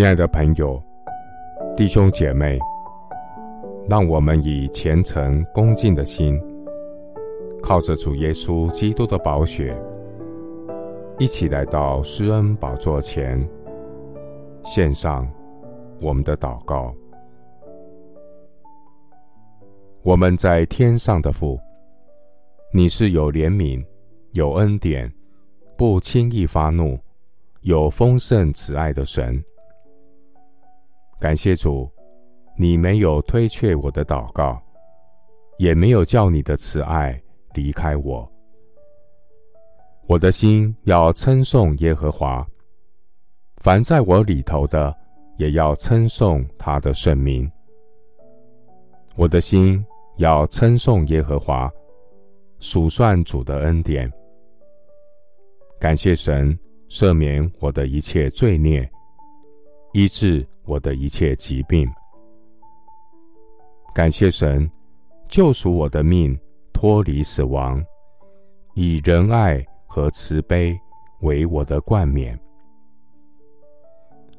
亲爱的朋友、弟兄姐妹，让我们以虔诚恭敬的心，靠着主耶稣基督的宝血，一起来到施恩宝座前，献上我们的祷告。我们在天上的父，你是有怜悯、有恩典、不轻易发怒、有丰盛慈爱的神。感谢主，你没有推却我的祷告，也没有叫你的慈爱离开我。我的心要称颂耶和华，凡在我里头的，也要称颂他的圣名。我的心要称颂耶和华，数算主的恩典。感谢神赦免我的一切罪孽。医治我的一切疾病，感谢神救赎我的命，脱离死亡，以仁爱和慈悲为我的冠冕。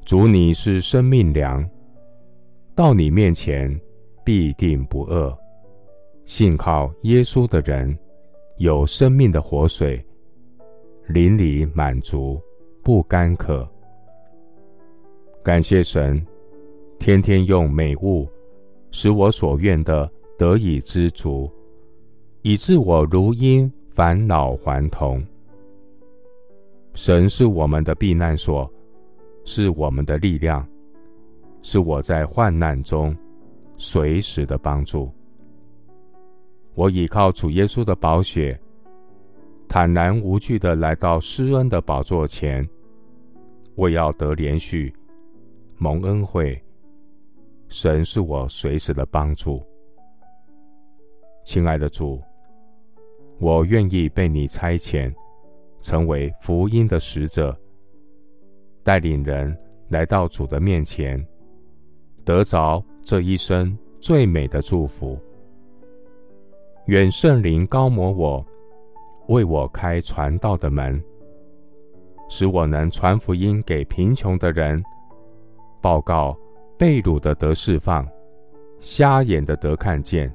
主，你是生命粮，到你面前必定不饿。信靠耶稣的人有生命的活水，灵里满足，不干渴。感谢神，天天用美物使我所愿的得以知足，以致我如因返老还童。神是我们的避难所，是我们的力量，是我在患难中随时的帮助。我倚靠主耶稣的宝血，坦然无惧的来到施恩的宝座前，我要得连续。蒙恩惠，神是我随时的帮助。亲爱的主，我愿意被你差遣，成为福音的使者，带领人来到主的面前，得着这一生最美的祝福。愿圣灵高摩我，为我开传道的门，使我能传福音给贫穷的人。报告被掳的得释放，瞎眼的得看见，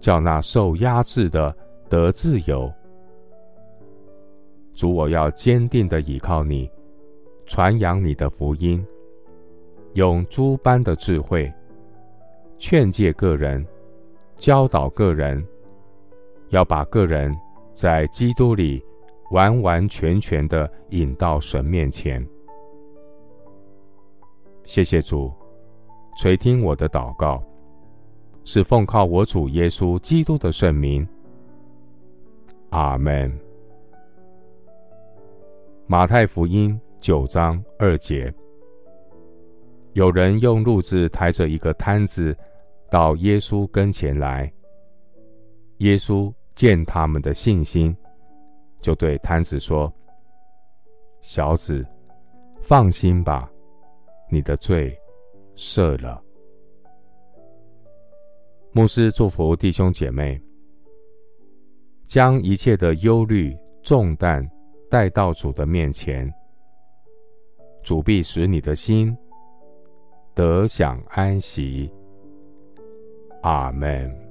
叫那受压制的得自由。主，我要坚定的倚靠你，传扬你的福音，用诸般的智慧劝诫个人，教导个人，要把个人在基督里完完全全的引到神面前。谢谢主，垂听我的祷告，是奉靠我主耶稣基督的圣名。阿门。马太福音九章二节，有人用褥子抬着一个瘫子到耶稣跟前来，耶稣见他们的信心，就对瘫子说：“小子，放心吧。”你的罪赦了。牧师祝福弟兄姐妹，将一切的忧虑重担带到主的面前，主必使你的心得享安息。阿门。